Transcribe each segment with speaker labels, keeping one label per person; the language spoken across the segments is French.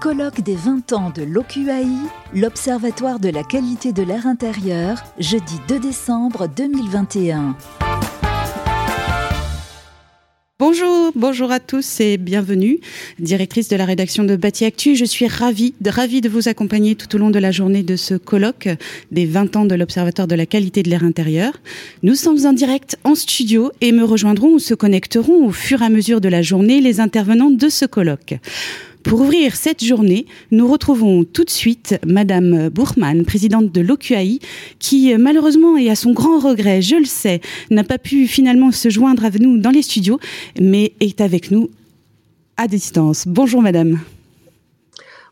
Speaker 1: colloque des 20 ans de l'OQAI, l'Observatoire de la qualité de l'air intérieur, jeudi 2 décembre 2021.
Speaker 2: Bonjour, bonjour à tous et bienvenue. Directrice de la rédaction de Bâti Actu, je suis ravie ravie de vous accompagner tout au long de la journée de ce colloque des 20 ans de l'Observatoire de la qualité de l'air intérieur. Nous sommes en direct en studio et me rejoindront ou se connecteront au fur et à mesure de la journée les intervenants de ce colloque. Pour ouvrir cette journée, nous retrouvons tout de suite Madame Bourman, présidente de l'OQAI, qui malheureusement et à son grand regret, je le sais, n'a pas pu finalement se joindre à nous dans les studios, mais est avec nous à distance. Bonjour Madame.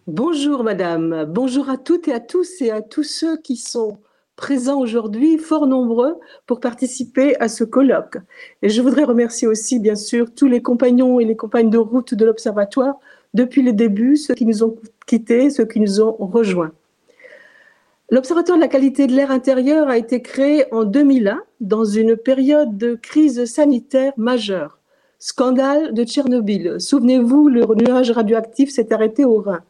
Speaker 3: Bonjour Madame, bonjour à toutes et à tous et à tous ceux qui sont présents aujourd'hui, fort nombreux, pour participer à ce colloque. Et je voudrais remercier aussi, bien sûr, tous les compagnons et les compagnes de route de l'Observatoire depuis le début, ceux qui nous ont quittés, ceux qui nous ont rejoints. L'Observatoire de la qualité de l'air intérieur a été créé en 2001 dans une période de crise sanitaire majeure. Scandale de Tchernobyl. Souvenez-vous, le nuage radioactif s'est arrêté au Rhin.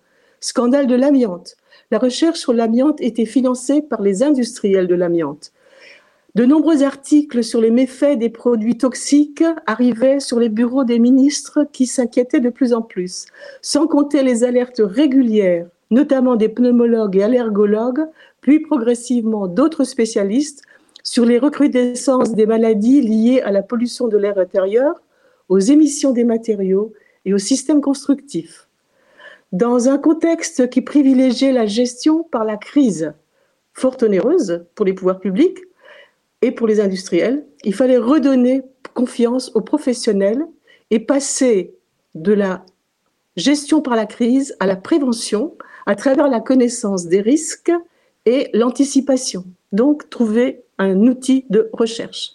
Speaker 3: Scandale de l'amiante. La recherche sur l'amiante était financée par les industriels de l'amiante. De nombreux articles sur les méfaits des produits toxiques arrivaient sur les bureaux des ministres qui s'inquiétaient de plus en plus, sans compter les alertes régulières, notamment des pneumologues et allergologues, puis progressivement d'autres spécialistes, sur les recrudescences des maladies liées à la pollution de l'air intérieur, aux émissions des matériaux et au système constructif. Dans un contexte qui privilégiait la gestion par la crise, fort onéreuse pour les pouvoirs publics, et pour les industriels, il fallait redonner confiance aux professionnels et passer de la gestion par la crise à la prévention à travers la connaissance des risques et l'anticipation. Donc, trouver un outil de recherche.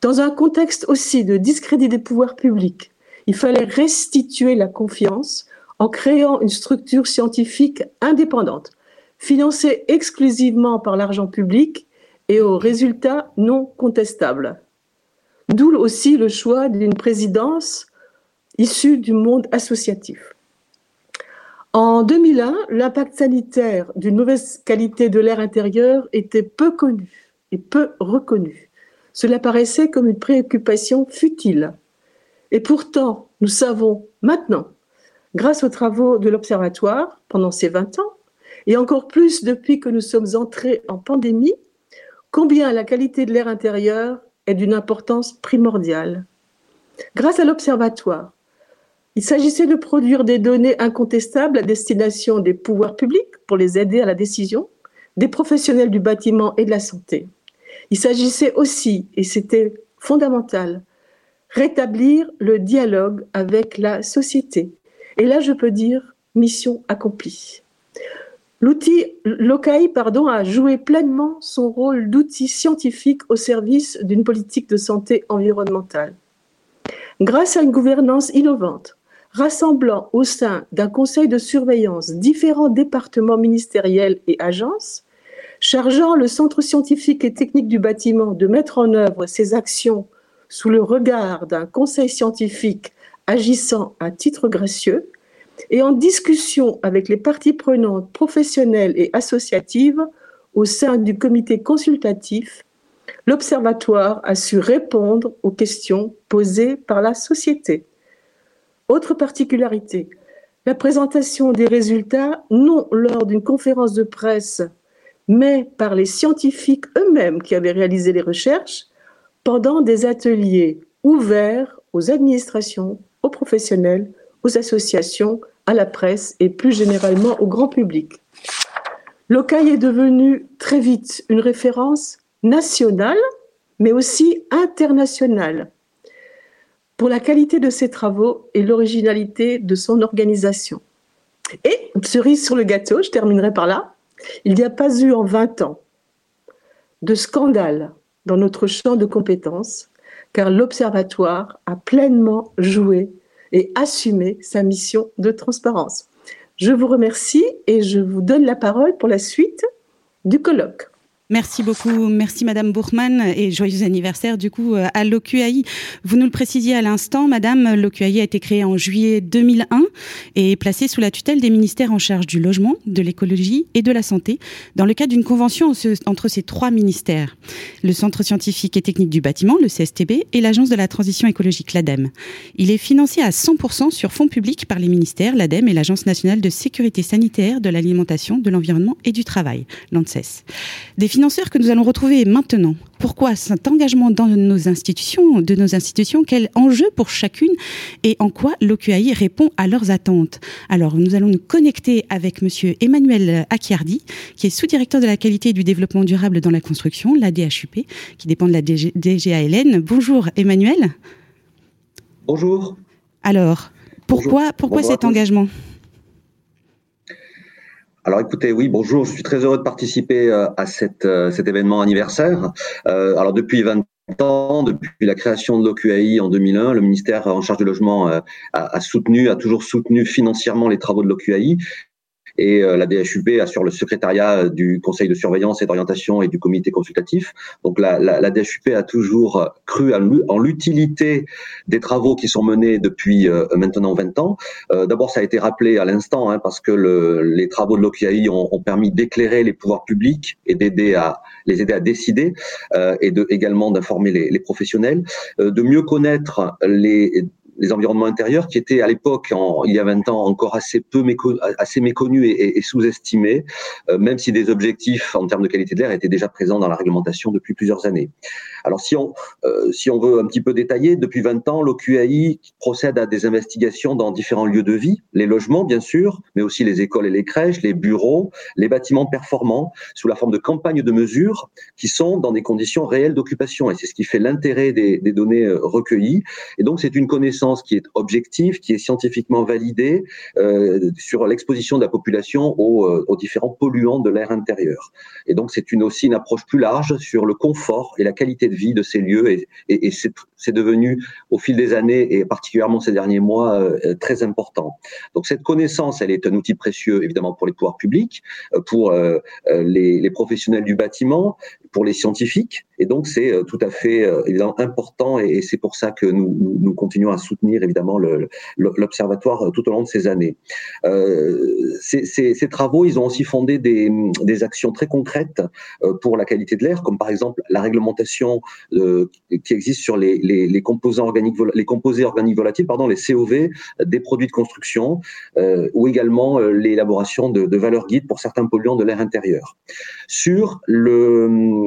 Speaker 3: Dans un contexte aussi de discrédit des pouvoirs publics, il fallait restituer la confiance en créant une structure scientifique indépendante, financée exclusivement par l'argent public et aux résultats non contestables. D'où aussi le choix d'une présidence issue du monde associatif. En 2001, l'impact sanitaire d'une mauvaise qualité de l'air intérieur était peu connu et peu reconnu. Cela paraissait comme une préoccupation futile. Et pourtant, nous savons maintenant, grâce aux travaux de l'Observatoire pendant ces 20 ans, et encore plus depuis que nous sommes entrés en pandémie, combien la qualité de l'air intérieur est d'une importance primordiale. Grâce à l'Observatoire, il s'agissait de produire des données incontestables à destination des pouvoirs publics pour les aider à la décision, des professionnels du bâtiment et de la santé. Il s'agissait aussi, et c'était fondamental, rétablir le dialogue avec la société. Et là, je peux dire mission accomplie. L'outil l'OCAI pardon, a joué pleinement son rôle d'outil scientifique au service d'une politique de santé environnementale. Grâce à une gouvernance innovante, rassemblant au sein d'un conseil de surveillance différents départements ministériels et agences, chargeant le Centre scientifique et technique du bâtiment de mettre en œuvre ses actions sous le regard d'un conseil scientifique agissant à titre gracieux, et en discussion avec les parties prenantes professionnelles et associatives au sein du comité consultatif, l'Observatoire a su répondre aux questions posées par la société. Autre particularité, la présentation des résultats, non lors d'une conférence de presse, mais par les scientifiques eux-mêmes qui avaient réalisé les recherches, pendant des ateliers ouverts aux administrations, aux professionnels, aux associations, à la presse et plus généralement au grand public. L'OCAI est devenu très vite une référence nationale, mais aussi internationale, pour la qualité de ses travaux et l'originalité de son organisation. Et, cerise sur le gâteau, je terminerai par là, il n'y a pas eu en 20 ans de scandale dans notre champ de compétences, car l'Observatoire a pleinement joué et assumer sa mission de transparence. Je vous remercie et je vous donne la parole pour la suite du colloque.
Speaker 2: Merci beaucoup, merci Madame Bourgman et joyeux anniversaire du coup euh, à l'OQAI. Vous nous le précisiez à l'instant, Madame, l'OQAI a été créé en juillet 2001 et placé sous la tutelle des ministères en charge du logement, de l'écologie et de la santé, dans le cadre d'une convention entre ces trois ministères le Centre scientifique et technique du bâtiment, le CSTB, et l'Agence de la transition écologique, l'ADEME. Il est financé à 100% sur fonds publics par les ministères, l'ADEME et l'Agence nationale de sécurité sanitaire, de l'alimentation, de l'environnement et du travail, l'ANSES financeurs que nous allons retrouver maintenant. Pourquoi cet engagement dans nos institutions, de nos institutions, quel enjeu pour chacune et en quoi l'OQAI répond à leurs attentes? Alors, nous allons nous connecter avec monsieur Emmanuel Acchiardi, qui est sous-directeur de la qualité et du développement durable dans la construction, la DHUP, qui dépend de la DGALN. Bonjour Emmanuel.
Speaker 4: Bonjour.
Speaker 2: Alors, pourquoi, pourquoi cet engagement?
Speaker 4: Alors écoutez, oui, bonjour, je suis très heureux de participer euh, à euh, cet événement anniversaire. Euh, alors depuis 20 ans, depuis la création de l'OQAI en 2001, le ministère en charge du logement a, soutenu, a toujours soutenu financièrement les travaux de l'OQAI et euh, la DHUP assure le secrétariat euh, du conseil de surveillance et d'orientation et du comité consultatif. Donc la, la, la DHUP a toujours cru en l'utilité des travaux qui sont menés depuis euh, maintenant 20 ans. D'abord, ça a été rappelé à l'instant hein, parce que le, les travaux de l'OQAI ont, ont, permis d'éclairer les pouvoirs publics et d'aider à les aider à décider euh, et de également d'informer les, les, professionnels, de mieux connaître les les environnements intérieurs qui étaient à l'époque, il y a 20 ans, encore assez peu méconnus, assez méconnus et, sous-estimés, euh, même si des objectifs en termes de qualité de l'air étaient déjà présents dans la réglementation depuis plusieurs années. Alors si on, euh, veut un petit peu détailler, depuis 20 ans, l'OQAI procède à des investigations dans différents lieux de vie, les logements bien sûr, mais aussi les écoles et les crèches, les bureaux, les bâtiments performants, sous la forme de campagnes de mesures qui sont dans des conditions réelles d'occupation. Et c'est ce qui fait l'intérêt des, des données euh, recueillies. Et donc c'est une connaissance qui est objectif, qui est scientifiquement validé euh, sur l'exposition de la population aux, euh, aux différents polluants de l'air intérieur. Et donc c'est une aussi une approche plus large sur le confort et la qualité de vie de ces lieux. Et, c'est devenu au fil des années et particulièrement ces derniers mois euh, très important. Donc cette connaissance, elle est un outil précieux évidemment pour les pouvoirs publics, pour les professionnels du bâtiment, pour les scientifiques. Et donc, c'est euh, tout à fait euh, évidemment important et, c'est pour ça que nous, continuons à soutenir évidemment l'observatoire euh, tout au long de ces années. Ces, travaux, ils ont aussi fondé des, actions très concrètes pour la qualité de l'air, comme par exemple la réglementation qui existe sur les, composants organiques, composés organiques volatiles, pardon, les COV des produits de construction, ou également l'élaboration de, de valeurs guides pour certains polluants de l'air intérieur. Sur le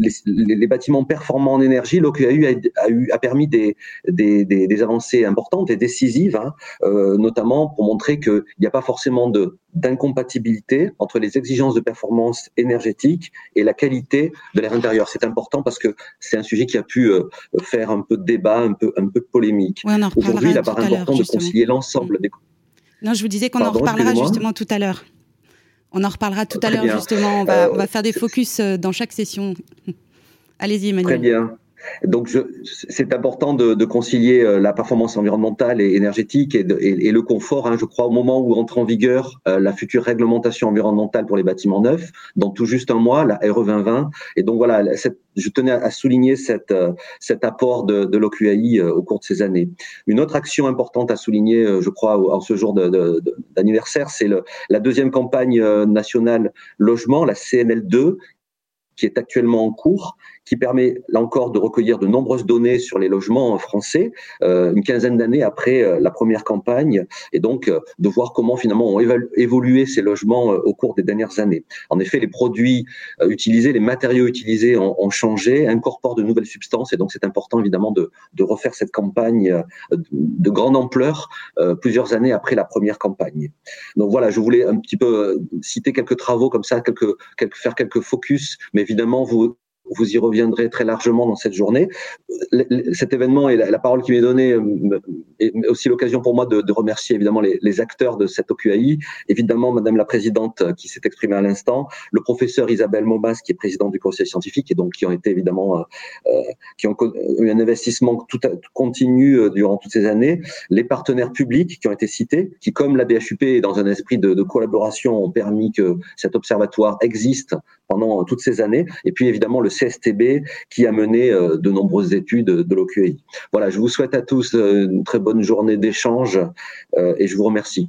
Speaker 4: les, les, bâtiments performants en énergie, l'OQAU a, a, eu, a permis des, des, des, des, avancées importantes et décisives, hein, euh, notamment pour montrer qu'il n'y a pas forcément de d'incompatibilité entre les exigences de performance énergétique et la qualité de l'air intérieur. C'est important parce que c'est un sujet qui a pu euh, faire un peu de débat, un peu, un peu polémique.
Speaker 2: Aujourd'hui,
Speaker 4: il apparaît important de concilier l'ensemble
Speaker 2: des... Non, je vous disais qu'on en reparlera justement tout à l'heure. On en reparlera tout à l'heure, justement. On va, euh, on va faire des focus euh, dans chaque session. Allez-y, Emmanuel.
Speaker 4: Très bien. Donc, c'est important de, de, concilier euh, la performance environnementale et énergétique et, de, et, et le confort. Hein, je crois au moment où entre en vigueur euh, la future réglementation environnementale pour les bâtiments neufs, dans tout juste un mois, la RE 2020. Et donc voilà, cette, je tenais à souligner cette, euh, cet apport de, de l'OQAI au cours de ces années. Une autre action importante à souligner, je crois, en ce jour d'anniversaire, c'est la deuxième campagne nationale logement, la CNL2, qui est actuellement en cours, qui permet là encore de recueillir de nombreuses données sur les logements français, euh, une quinzaine d'années après euh, la première campagne, et donc euh, de voir comment finalement ont évolué ces logements euh, au cours des dernières années. En effet, les produits euh, utilisés, les matériaux utilisés ont, ont, changé, incorporent de nouvelles substances, et donc c'est important évidemment de, de, refaire cette campagne de grande ampleur plusieurs années après la première campagne. Donc voilà, je voulais un petit peu citer quelques travaux comme ça, quelques, quelques faire quelques focus, mais évidemment, vous vous y reviendrez très largement dans cette journée. Cet événement et la, parole qui m'est donnée est aussi l'occasion pour moi de, remercier évidemment les, acteurs de cette OQAI, évidemment Madame la Présidente qui s'est exprimée à l'instant, le professeur Isabelle Mobas qui est présidente du Conseil scientifique et donc qui ont été évidemment qui ont eu un investissement tout continu durant toutes ces années, les partenaires publics qui ont été cités, qui comme la BHUP dans un esprit de, de collaboration ont permis que cet observatoire existe pendant toutes ces années. Et puis évidemment le CSTB qui a mené euh, de nombreuses études de l'OQI. Voilà, je vous souhaite à tous euh, une très bonne journée d'échange euh, et je vous remercie.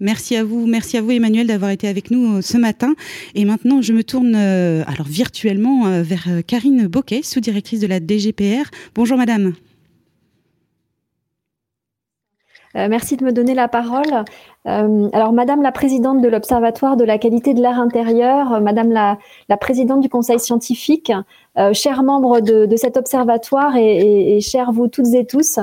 Speaker 2: Merci à vous, merci à vous Emmanuel d'avoir été avec nous ce matin. Et maintenant, je me tourne alors virtuellement vers Karine Boquet, sous-directrice de la DGPR. Bonjour madame.
Speaker 5: merci de me donner la parole. Euh, alors, Madame la présidente de l'Observatoire de la qualité de l'air intérieur, euh, Madame la, présidente du Conseil scientifique, euh, chers membres de, cet observatoire et, chers vous toutes et tous,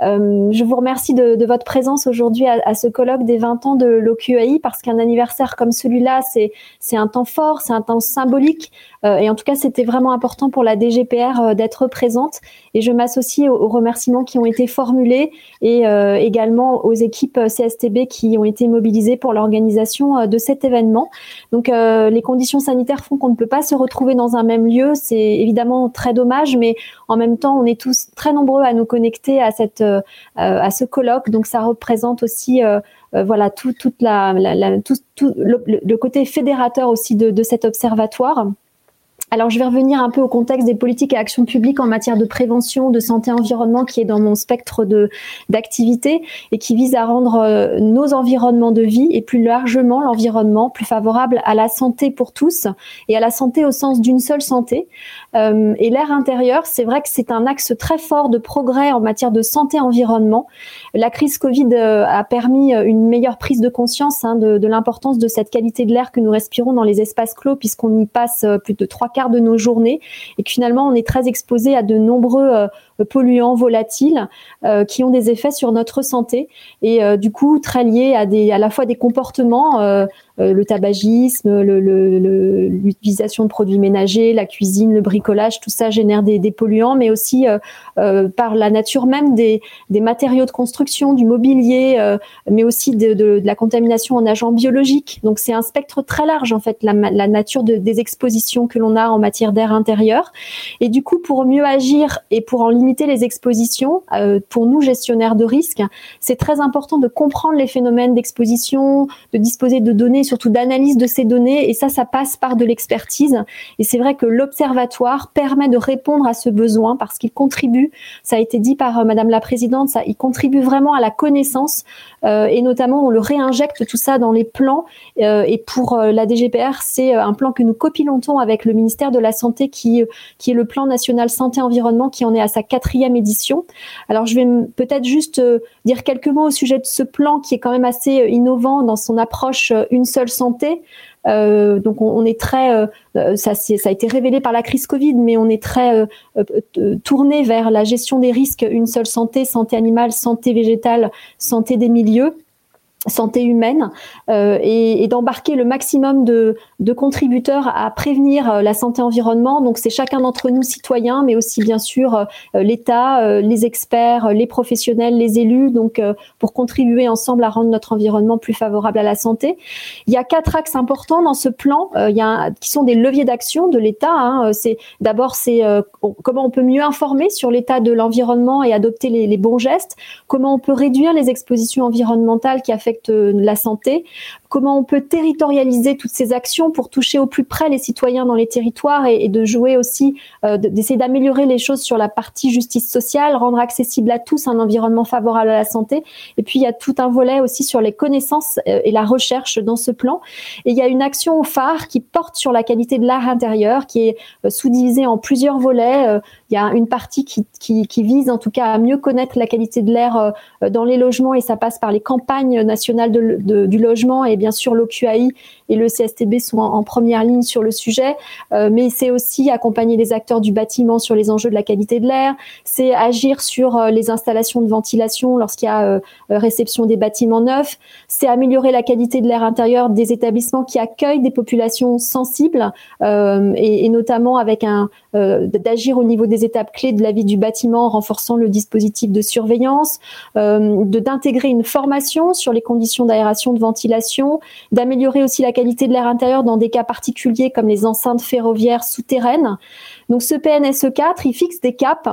Speaker 5: je vous remercie de, votre présence aujourd'hui à, ce colloque des 20 ans de l'OQAI parce qu'un anniversaire comme celui-là, c'est un temps fort, c'est un temps symbolique et en tout cas, c'était vraiment important pour la DGPR d'être présente. Et je m'associe aux, remerciements qui ont été formulés et également aux équipes CSTB qui ont ont été mobilisés pour l'organisation euh, de cet événement. Donc euh, les conditions sanitaires font qu'on ne peut pas se retrouver dans un même lieu. C'est évidemment très dommage, mais en même temps, on est tous très nombreux à nous connecter à cette euh, à ce colloque. Donc ça représente aussi voilà tout, toute la, tout, le, côté fédérateur aussi de, de cet observatoire. Alors, je vais revenir un peu au contexte des politiques et actions publiques en matière de prévention, de santé, environnement, qui est dans mon spectre d'activité et qui vise à rendre euh, nos environnements de vie et plus largement l'environnement plus favorable à la santé pour tous et à la santé au sens d'une seule santé. Euh, et l'air intérieur, c'est vrai que c'est un axe très fort de progrès en matière de santé environnement. La crise Covid euh, a permis une meilleure prise de conscience hein, de, l'importance de cette qualité de l'air que nous respirons dans les espaces clos, puisqu'on y passe plus de trois quarts de nos journées et que finalement on est très exposé à de nombreux euh, polluants volatiles euh, qui ont des effets sur notre santé et euh, du coup très liés à des à la fois des comportements euh, le tabagisme, l'utilisation de produits ménagers, la cuisine, le bricolage, tout ça génère des, polluants, mais aussi par la nature même des, des, matériaux de construction, du mobilier, mais aussi de, la contamination en agents biologiques. Donc c'est un spectre très large en fait, la, la nature des expositions que l'on a en matière d'air intérieur. Et du coup, pour mieux agir et pour en limiter les expositions, pour nous gestionnaires de risques, c'est très important de comprendre les phénomènes d'exposition, de disposer de données surtout d'analyse de ces données. Et ça, ça passe par de l'expertise. Et c'est vrai que l'observatoire permet de répondre à ce besoin parce qu'il contribue, ça a été dit par euh, Madame la Présidente, ça, il contribue vraiment à la connaissance euh, et notamment on le réinjecte tout ça dans les plans. Euh, et pour la DGPR, c'est un plan que nous copilotons avec le ministère de la Santé qui, qui est le plan national santé-environnement qui en est à sa édition. Alors je vais peut-être juste dire quelques mots au sujet de ce plan qui est quand même assez innovant dans son approche une seule santé. Euh, donc on, est très, euh, ça, a été révélé par la crise Covid, mais on est très euh, tourné vers la gestion des risques, une seule santé, santé animale, santé végétale, santé des milieux santé humaine euh, et d'embarquer le maximum de, de, contributeurs à prévenir euh, la santé environnement. Donc c'est chacun d'entre nous citoyens, mais aussi bien sûr euh, l'État, euh, les experts, les professionnels, les élus. Donc pour contribuer ensemble à rendre notre environnement plus favorable à la santé. Il y a quatre axes importants dans ce plan. il y a qui sont des leviers d'action de l'État. Hein. C'est d'abord c'est comment on peut mieux informer sur l'état de l'environnement et adopter les, bons gestes. Comment on peut réduire les expositions environnementales qui affectent la santé, comment on peut territorialiser toutes ces actions pour toucher au plus près les citoyens dans les territoires et, de jouer aussi, euh, d'essayer d'améliorer les choses sur la partie justice sociale, rendre accessible à tous un environnement favorable à la santé. Et puis il y a tout un volet aussi sur les connaissances euh, et la recherche dans ce plan. Et il y a une action phare qui porte sur la qualité de l'air intérieur, qui est sous-divisée en plusieurs volets. Il y a une partie qui, vise en tout cas à mieux connaître la qualité de l'air dans les logements et ça passe par les campagnes nationales du logement et bien sûr l'OQAI et le CSTB sont en, première ligne sur le sujet, euh, mais c'est aussi accompagner les acteurs du bâtiment sur les enjeux de la qualité de l'air, c'est agir sur euh, les installations de ventilation lorsqu'il y a euh, réception des bâtiments neufs, c'est améliorer la qualité de l'air intérieur des établissements qui accueillent des populations sensibles et, notamment avec un, d'agir au niveau des étapes clés de la vie du bâtiment en renforçant le dispositif de surveillance, de d'intégrer une formation sur les conditions d'aération, de ventilation, d'améliorer aussi la qualité de l'air intérieur dans des cas particuliers comme les enceintes ferroviaires souterraines. Donc ce PNSE 4, il fixe des caps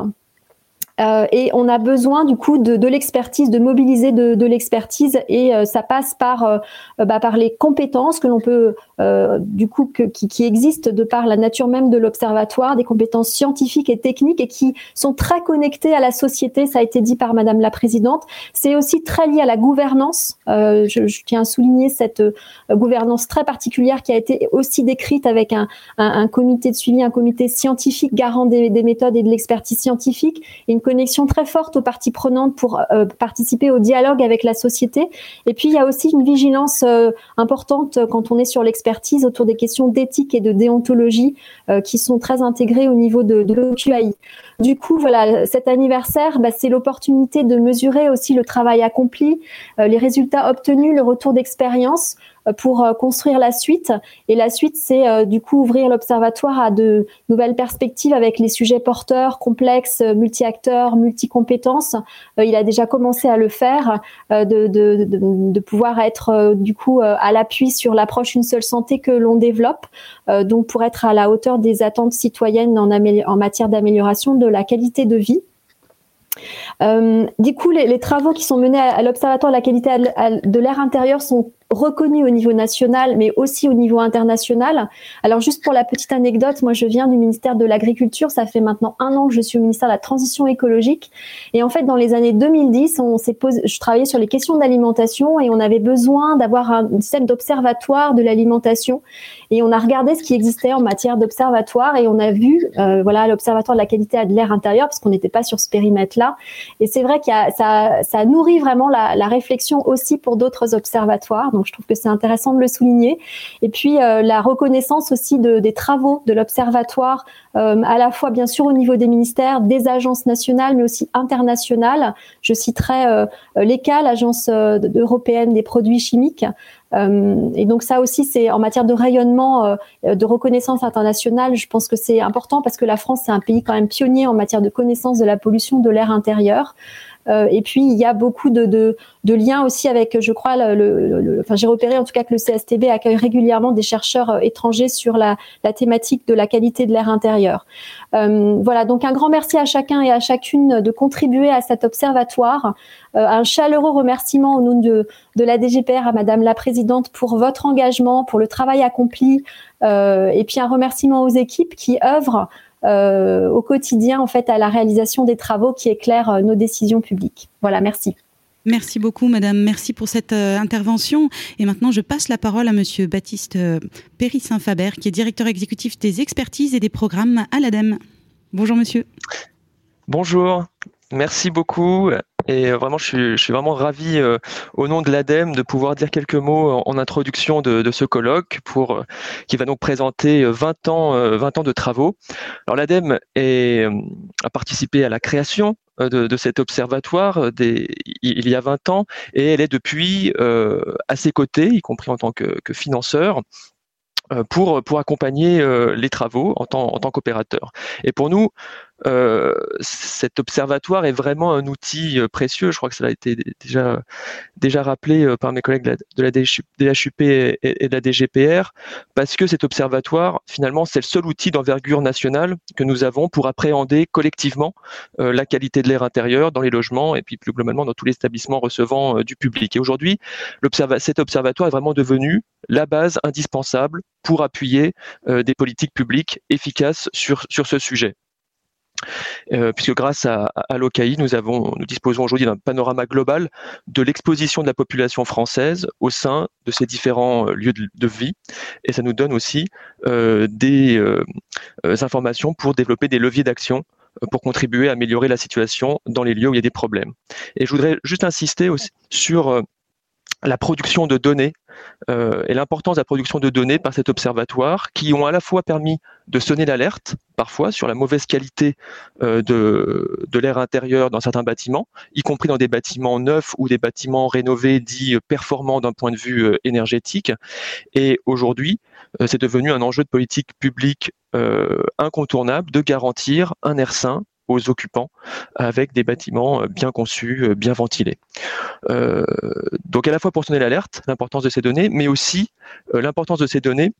Speaker 5: euh, et on a besoin du coup de, de l'expertise, de mobiliser de, l'expertise, et euh, ça passe par euh, bah, par les compétences que l'on peut du coup que, qui, qui, existent de par la nature même de l'observatoire, des compétences scientifiques et techniques et qui sont très connectées à la société. Ça a été dit par Madame la présidente. C'est aussi très lié à la gouvernance. Je, je, tiens à souligner cette gouvernance très particulière qui a été aussi décrite avec un, un, comité de suivi, un comité scientifique garant des, des méthodes et de l'expertise scientifique, et une connexion très forte aux parties prenantes pour euh, participer au dialogue avec la société. Et puis, il y a aussi une vigilance euh, importante quand on est sur l'expertise autour des questions d'éthique et de déontologie euh, qui sont très intégrées au niveau de, de. Du coup, voilà, cet anniversaire, bah, c'est l'opportunité de mesurer aussi le travail accompli, les résultats obtenus, le retour d'expérience pour euh, construire la suite. Et la suite, c'est euh, du coup ouvrir l'observatoire à de nouvelles perspectives avec les sujets porteurs, complexes, multi-acteurs, multi-compétences. Euh, il a déjà commencé à le faire, de, de, pouvoir être du coup à l'appui sur l'approche une seule santé que l'on développe, donc pour être à la hauteur des attentes citoyennes en, matière d'amélioration de la qualité de vie. Euh, du coup, les, travaux qui sont menés à l'Observatoire de la qualité de l'air intérieur sont reconnu au niveau national, mais aussi au niveau international. Alors juste pour la petite anecdote, moi je viens du ministère de l'Agriculture, ça fait maintenant un an que je suis au ministère de la Transition écologique. Et en fait, dans les années 2010, on s'est posé, je travaillais sur les questions d'alimentation et on avait besoin d'avoir un système d'observatoire de l'alimentation. Et on a regardé ce qui existait en matière d'observatoire et on a vu, euh, voilà, l'observatoire de la qualité de l'air intérieur parce qu'on n'était pas sur ce périmètre-là. Et c'est vrai qu'il ça, ça nourrit vraiment la, la réflexion aussi pour d'autres observatoires. Je trouve que c'est intéressant de le souligner. Et puis euh, la reconnaissance aussi de, des travaux de l'observatoire, euh, à la fois bien sûr au niveau des ministères, des agences nationales, mais aussi internationales. Je citerai euh, l'ECA, l'agence européenne des produits chimiques. et donc ça aussi, c'est en matière de rayonnement, de reconnaissance internationale, je pense que c'est important parce que la France, c'est un pays quand même pionnier en matière de connaissance de la pollution de l'air intérieur. Euh, et puis il y a beaucoup de, liens aussi avec, je crois, le, le, enfin j'ai repéré en tout cas que le CSTB accueille régulièrement des chercheurs euh, étrangers sur la, la thématique de la qualité de l'air intérieur. Euh, voilà, donc un grand merci à chacun et à chacune de contribuer à cet observatoire. Un chaleureux remerciement au nom de, de la DGPR à Madame la Présidente pour votre engagement, pour le travail accompli, et puis un remerciement aux équipes qui œuvrent euh, au quotidien en fait à la réalisation des travaux qui éclairent euh, nos décisions publiques. Voilà, merci.
Speaker 2: Merci beaucoup, Madame. Merci pour cette euh, intervention. Et maintenant, je passe la parole à Monsieur Baptiste euh, Péry-Saint-Faber, qui est directeur exécutif des expertises et des programmes à l'ADEME. Bonjour, Monsieur.
Speaker 6: Bonjour. Merci beaucoup. Et vraiment, je suis, je suis vraiment ravi euh, au nom de l'ADEME de pouvoir dire quelques mots en, en introduction de, de, ce colloque pour euh, qui va donc présenter 20 ans, 20 ans de travaux. Alors l'ADEME a participé à la création de, de, cet observatoire des, il y a 20 ans et elle est depuis euh, à ses côtés, y compris en tant que, que financeur, pour, pour accompagner les travaux en tant, en tant qu'opérateur. Et pour nous, euh, cet observatoire est vraiment un outil euh, précieux. Je crois que ça a été déjà déjà rappelé euh, par mes collègues de la, DHUP et, de la DGPR, parce que cet observatoire, finalement, c'est le seul outil d'envergure nationale que nous avons pour appréhender collectivement la qualité de l'air intérieur dans les logements et puis plus globalement dans tous les établissements recevant du public. Et aujourd'hui, cet observatoire est vraiment devenu la base indispensable pour appuyer des politiques publiques efficaces sur ce sujet. Euh, puisque grâce à, à, l'OCAI, nous, avons, nous disposons aujourd'hui d'un panorama global de l'exposition de la population française au sein de ces différents euh, lieux de, vie. Et ça nous donne aussi euh, des informations pour développer des leviers d'action pour contribuer à améliorer la situation dans les lieux où il y a des problèmes. Et je voudrais juste insister aussi sur la production de données euh, et l'importance de la production de données par cet observatoire qui ont à la fois permis de sonner l'alerte parfois sur la mauvaise qualité euh, de, de l'air intérieur dans certains bâtiments, y compris dans des bâtiments neufs ou des bâtiments rénovés dits performants d'un point de vue euh, énergétique. Et aujourd'hui, c'est devenu un enjeu de politique publique incontournable de garantir un air sain aux occupants avec des bâtiments bien conçus, bien ventilés. donc à la fois pour sonner l'alerte, l'importance de ces données, mais aussi l'importance de ces données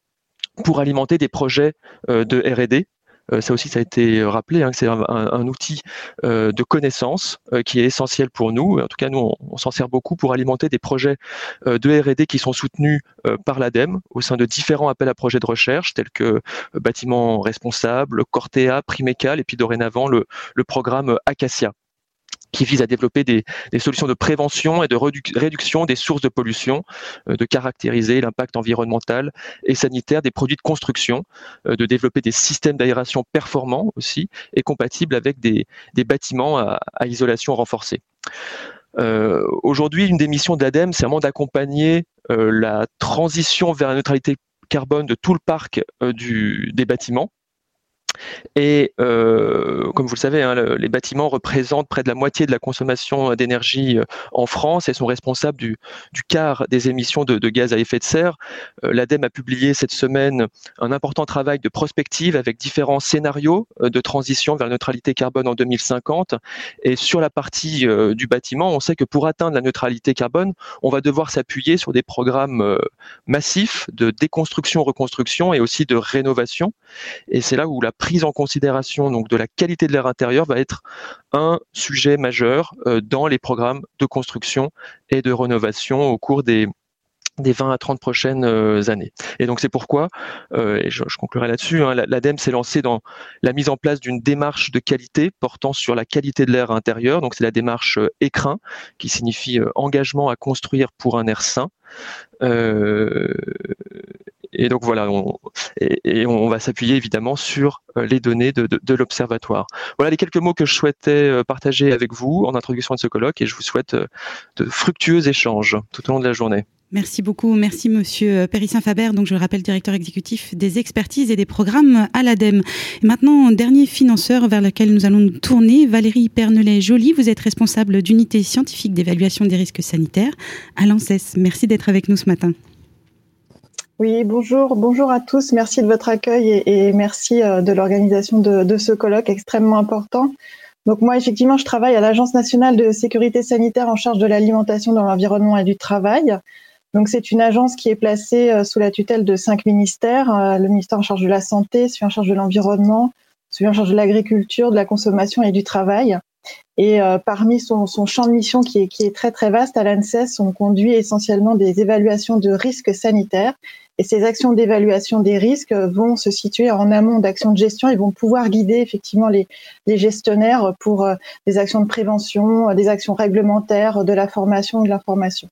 Speaker 6: pour alimenter des projets de R&D euh, ça aussi, ça a été rappelé, hein, c'est un, outil euh, de connaissance euh, qui est essentiel pour nous. En tout cas, nous, on, s'en sert beaucoup pour alimenter des projets de R&D qui sont soutenus par l'ADEME au sein de différents appels à projets de recherche, tels que Bâtiments Responsables, Cortea, Primécal, et puis dorénavant le, le programme Acacia qui vise à développer des, solutions de prévention et de réduction des sources de pollution, euh, de caractériser l'impact environnemental et sanitaire des produits de construction, euh, de développer des systèmes d'aération performants aussi et compatibles avec des, bâtiments à, isolation renforcée. Euh, aujourd'hui, une des missions d'ADEME, c'est vraiment d'accompagner la transition vers la neutralité carbone de tout le parc des bâtiments et euh, comme vous le savez, hein, les bâtiments représentent près de la moitié de la consommation d'énergie euh, en France et sont responsables du, quart des émissions de, gaz à effet de serre. Euh, L'ADEME a publié cette semaine un important travail de prospective avec différents scénarios de transition vers la neutralité carbone en 2050. Et sur la partie du bâtiment, on sait que pour atteindre la neutralité carbone, on va devoir s'appuyer sur des programmes massifs de déconstruction, reconstruction et aussi de rénovation. Et c'est là où la en considération donc de la qualité de l'air intérieur va être un sujet majeur euh, dans les programmes de construction et de rénovation au cours des des 20 à 30 prochaines euh, années. Et donc c'est pourquoi, euh, et je, conclurai là-dessus, hein, l'ADEME s'est lancée dans la mise en place d'une démarche de qualité portant sur la qualité de l'air intérieur. Donc c'est la démarche écrin, qui signifie engagement à construire pour un air sain. Et donc voilà, on, et, on va s'appuyer évidemment sur euh, les données de, l'observatoire. Voilà les quelques mots que je souhaitais euh, partager avec vous en introduction de ce colloque et je vous souhaite euh, de fructueux échanges tout au long de la journée.
Speaker 2: Merci beaucoup. Merci, monsieur Péricien Faber. Donc, je le rappelle, directeur exécutif des expertises et des programmes à l'ADEME. maintenant, dernier financeur vers lequel nous allons nous tourner, Valérie Pernelet-Joly. Vous êtes responsable d'unité scientifique d'évaluation des risques sanitaires à l'ANSES. Merci d'être avec nous ce matin.
Speaker 7: Oui, bonjour, bonjour à tous. Merci de votre accueil et, merci euh, de l'organisation de, ce colloque extrêmement important. Donc moi, effectivement, je travaille à l'Agence nationale de sécurité sanitaire en charge de l'alimentation dans l'environnement et du travail. Donc c'est une agence qui est placée euh, sous la tutelle de cinq ministères euh, le ministère en charge de la santé, celui en charge de l'environnement, celui en charge de l'agriculture, de la consommation et du travail. Et parmi son, champ de mission qui est, très très vaste à l'ANSES, on conduit essentiellement des évaluations de risques sanitaires et ces actions d'évaluation des risques vont se situer en amont d'actions de gestion et vont pouvoir guider effectivement les, gestionnaires pour euh, des actions de prévention, des actions réglementaires, de la formation, de l'information.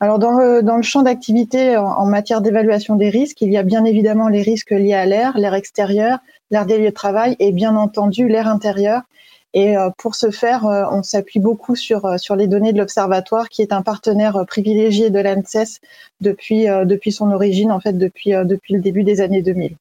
Speaker 7: Alors dans le champ d'activité en, matière d'évaluation des risques, il y a bien évidemment les risques liés à l'air, l'air extérieur, l'air des lieux de travail et bien entendu l'air intérieur et euh, pour ce faire, euh, on s'appuie beaucoup sur, euh, sur les données de l'Observatoire, qui est un partenaire privilégié de l'ANSES depuis, depuis son origine, en fait, depuis, depuis le début des années 2000.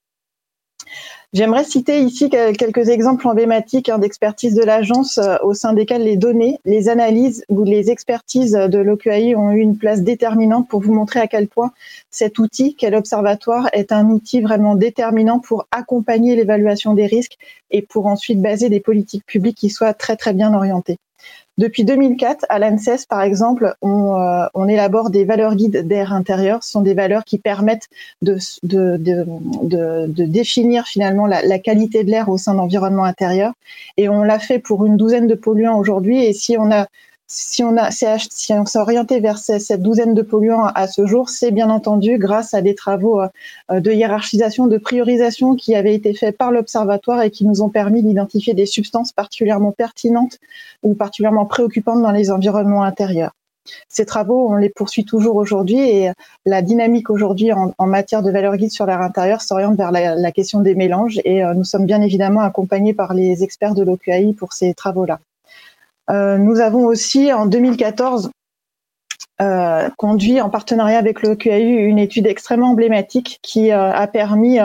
Speaker 7: J'aimerais citer ici quelques exemples emblématiques hein, d'expertise de l'agence euh, au sein desquels les données, les analyses ou les expertises de l'OQAI ont eu une place déterminante pour vous montrer à quel point cet outil, quel observatoire, est un outil vraiment déterminant pour accompagner l'évaluation des risques et pour ensuite baser des politiques publiques qui soient très très bien orientées. Depuis 2004, à l'ANSES, par exemple, euh, on, élabore des valeurs guides d'air intérieur. Ce sont des valeurs qui permettent de, définir finalement la, la qualité de l'air au sein de l'environnement intérieur. Et on l'a fait pour une douzaine de polluants aujourd'hui. Et si on a si on s'est orienté vers cette douzaine de polluants à ce jour, c'est bien entendu grâce à des travaux euh, de hiérarchisation, de priorisation qui avaient été faits par l'observatoire et qui nous ont permis d'identifier des substances particulièrement pertinentes ou particulièrement préoccupantes dans les environnements intérieurs. Ces travaux, on les poursuit toujours aujourd'hui et la dynamique aujourd'hui en, matière de valeur guide sur l'air intérieur s'oriente vers la, question des mélanges et euh, nous sommes bien évidemment accompagnés par les experts de l'OQAI pour ces travaux-là. Euh, nous avons aussi en 2014 euh, conduit en partenariat avec le QAU une étude extrêmement emblématique qui euh, a permis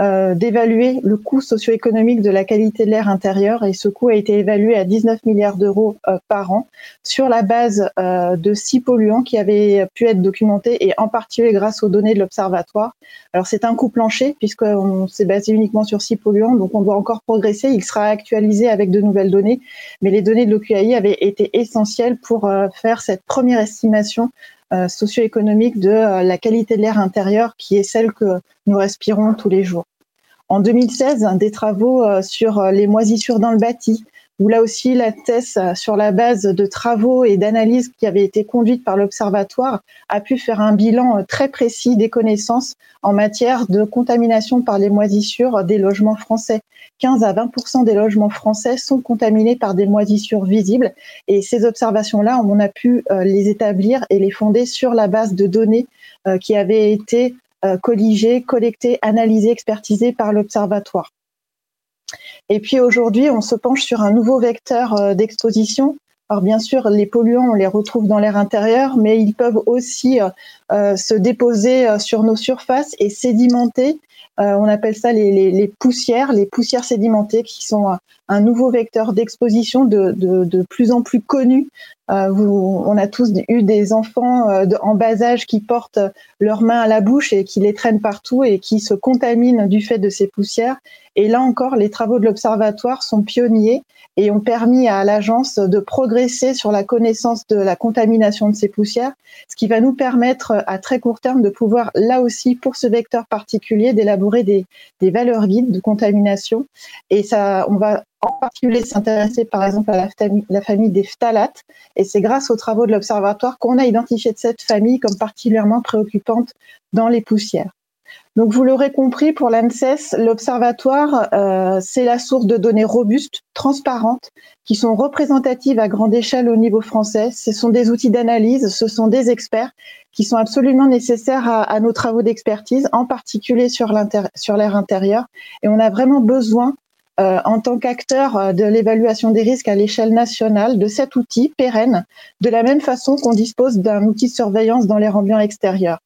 Speaker 7: euh, d'évaluer le coût socio-économique de la qualité de l'air intérieur et ce coût a été évalué à 19 milliards d'euros euh, par an sur la base euh, de six polluants qui avaient pu être documentés et en particulier grâce aux données de l'observatoire. Alors c'est un coût plancher puisqu'on s'est basé uniquement sur six polluants, donc on doit encore progresser. Il sera actualisé avec de nouvelles données, mais les données de l'OQAI avaient été essentielles pour faire cette première estimation socio-économique de euh, la qualité de l'air intérieur qui est celle que nous respirons tous les jours. En 2016, des travaux euh, sur les moisissures dans le bâti, où là aussi la thèse sur la base de travaux et d'analyses qui avaient été conduites par l'Observatoire a pu faire un bilan très précis des connaissances en matière de contamination par les moisissures des logements français. 15 à 20% des logements français sont contaminés par des moisissures visibles et ces observations-là, on a pu euh, les établir et les fonder sur la base de données euh, qui avaient été euh, colligées, collectées, analysées, expertisées par l'Observatoire. Et puis aujourd'hui, on se penche sur un nouveau vecteur euh, d'exposition. Alors bien sûr, les polluants, on les retrouve dans l'air intérieur, mais ils peuvent aussi euh, euh, se déposer sur nos surfaces et sédimenter. on appelle ça les, poussières, les poussières sédimentées, qui sont un nouveau vecteur d'exposition de, de, plus en plus connu. On a tous eu des enfants en bas âge qui portent leurs mains à la bouche et qui les traînent partout et qui se contaminent du fait de ces poussières. Et là encore, les travaux de l'Observatoire sont pionniers et ont permis à l'agence de progresser sur la connaissance de la contamination de ces poussières, ce qui va nous permettre à très court terme de pouvoir, là aussi, pour ce vecteur particulier, d'élaborer des, valeurs guides de contamination. Et ça, on va en particulier s'intéresser par exemple à la famille, des phtalates. Et c'est grâce aux travaux de l'Observatoire qu'on a identifié cette famille comme particulièrement préoccupante dans les poussières. Donc, vous l'aurez compris, pour l'ANSES, l'observatoire, euh, c'est la source de données robustes, transparentes, qui sont représentatives à grande échelle au niveau français. Ce sont des outils d'analyse, ce sont des experts qui sont absolument nécessaires à, nos travaux d'expertise, en particulier sur l'air intérieur. Et on a vraiment besoin en tant qu'acteur euh, de l'évaluation des risques à l'échelle nationale de cet outil pérenne, de la même façon qu'on dispose d'un outil de surveillance dans l'air ambiant extérieur.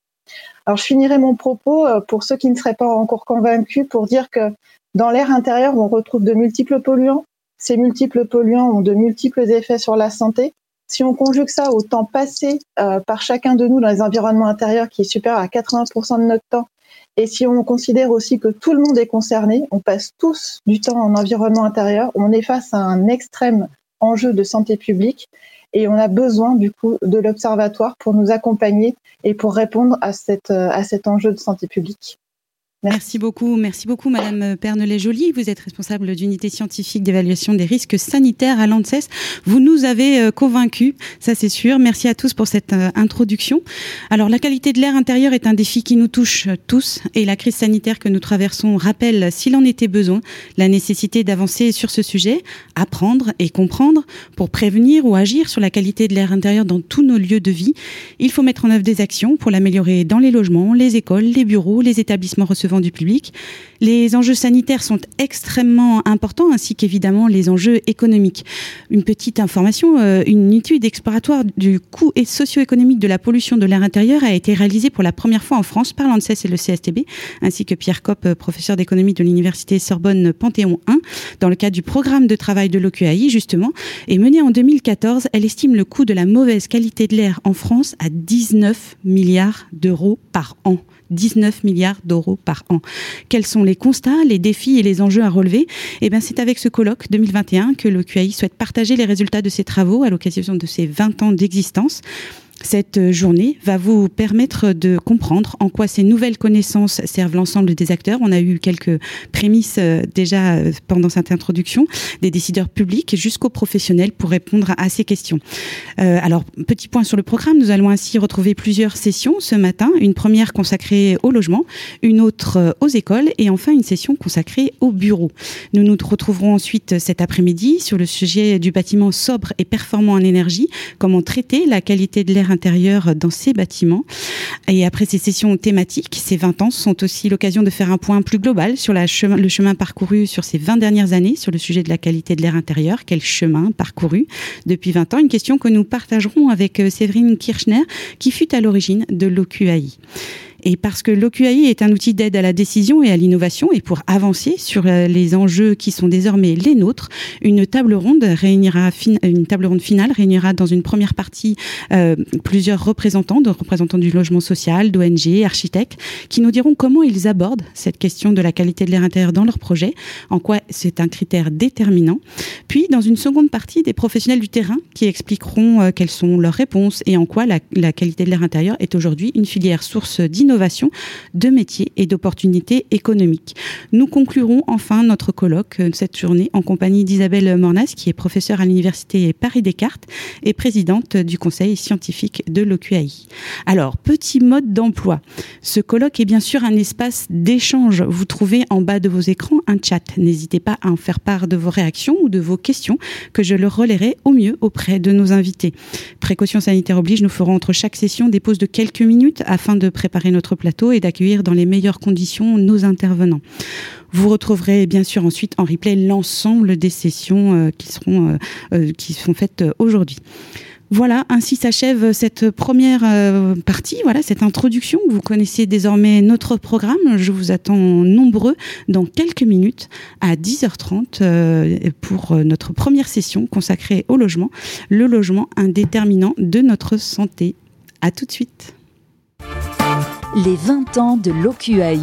Speaker 7: Alors, je finirai mon propos euh, pour ceux qui ne seraient pas encore convaincus pour dire que dans l'air intérieur, on retrouve de multiples polluants. Ces multiples polluants ont de multiples effets sur la santé. Si on conjugue ça au temps passé euh, par chacun de nous dans les environnements intérieurs, qui est supérieur à 80% de notre temps, et si on considère aussi que tout le monde est concerné, on passe tous du temps en environnement intérieur, on est face à un extrême enjeu de santé publique et on a besoin du coup de l'observatoire pour nous accompagner et pour répondre à, à cet enjeu de santé publique.
Speaker 2: Merci. beaucoup, merci beaucoup, Madame Pernelet-Joly. Vous êtes responsable d'unité scientifique d'évaluation des risques sanitaires à l'ANSES. Vous nous avez euh, convaincus, ça c'est sûr. Merci à tous pour cette euh, introduction. Alors, la qualité de l'air intérieur est un défi qui nous touche tous et la crise sanitaire que nous traversons rappelle, s'il en était besoin, la nécessité d'avancer sur ce sujet, apprendre et comprendre pour prévenir ou agir sur la qualité de l'air intérieur dans tous nos lieux de vie. Il faut mettre en œuvre des actions pour l'améliorer dans les logements, les écoles, les bureaux, les établissements recevant du public. Les enjeux sanitaires sont extrêmement importants, ainsi qu'évidemment les enjeux économiques. Une petite information, euh, une étude exploratoire du coût socio-économique de la pollution de l'air intérieur a été réalisée pour la première fois en France par l'ANSES et le CSTB, ainsi que Pierre Kopp, euh, professeur d'économie de l'Université Sorbonne Panthéon 1, dans le cadre du programme de travail de l'OQAI, justement, et menée en 2014. Elle estime le coût de la mauvaise qualité de l'air en France à 19 milliards d'euros par an. 19 milliards d'euros par an. Quels sont les constats, les défis et les enjeux à relever? Eh bien, c'est avec ce colloque 2021 que le QAI souhaite partager les résultats de ses travaux à l'occasion de ses 20 ans d'existence. Cette journée va vous permettre de comprendre en quoi ces nouvelles connaissances servent l'ensemble des acteurs. On a eu quelques prémices euh, déjà euh, pendant cette introduction, des décideurs publics jusqu'aux professionnels pour répondre à ces questions. Euh, alors, petit point sur le programme, nous allons ainsi retrouver plusieurs sessions ce matin. Une première consacrée au logement, une autre aux écoles et enfin une session consacrée au bureau. Nous nous retrouverons ensuite cet après-midi sur le sujet du bâtiment sobre et performant en énergie, comment traiter la qualité de l'air intérieur dans ces bâtiments. Et après ces sessions thématiques, ces 20 ans sont aussi l'occasion de faire un point plus global sur le chemin parcouru sur ces 20 dernières années sur le sujet de la qualité de l'air intérieur. Quel chemin parcouru depuis 20 ans? Une question que nous partagerons avec euh, Séverine Kirchner, qui fut à l'origine de l'OQAI. Et parce que l'OQAI est un outil d'aide à la décision et à l'innovation, et pour avancer sur euh, les enjeux qui sont désormais les nôtres, une table ronde réunira une table ronde finale réunira dans une première partie euh, plusieurs représentants, de représentants du logement social, d'ONG, architectes, qui nous diront comment ils abordent cette question de la qualité de l'air intérieur dans leur projet, en quoi c'est un critère déterminant. Puis, dans une seconde partie, des professionnels du terrain qui expliqueront euh, quelles sont leurs réponses et en quoi la, la qualité de l'air intérieur est aujourd'hui une filière source d'innovation, de métiers et d'opportunités économiques. Nous conclurons enfin notre colloque euh, cette journée en compagnie d'Isabelle Mornas, qui est professeure à l'université Paris Descartes et présidente du conseil scientifique de l'OQAI. Alors, petit mode d'emploi. Ce colloque est bien sûr un espace d'échange. Vous trouvez en bas de vos écrans un chat. N'hésitez pas à en faire part de vos réactions ou de vos questions que je le relayerai au mieux auprès de nos invités. Précautions sanitaires oblige, nous ferons entre chaque session des pauses de quelques minutes afin de préparer notre plateau et d'accueillir dans les meilleures conditions nos intervenants. Vous retrouverez bien sûr ensuite en replay l'ensemble des sessions euh, qui seront euh, euh, qui sont faites aujourd'hui. Voilà, ainsi s'achève cette première partie, voilà cette introduction. Vous connaissez désormais notre programme. Je vous attends nombreux dans quelques minutes à 10h30 pour notre première session consacrée au logement, le logement, un déterminant de notre santé. À tout de suite.
Speaker 1: Les 20 ans de l'OQAI.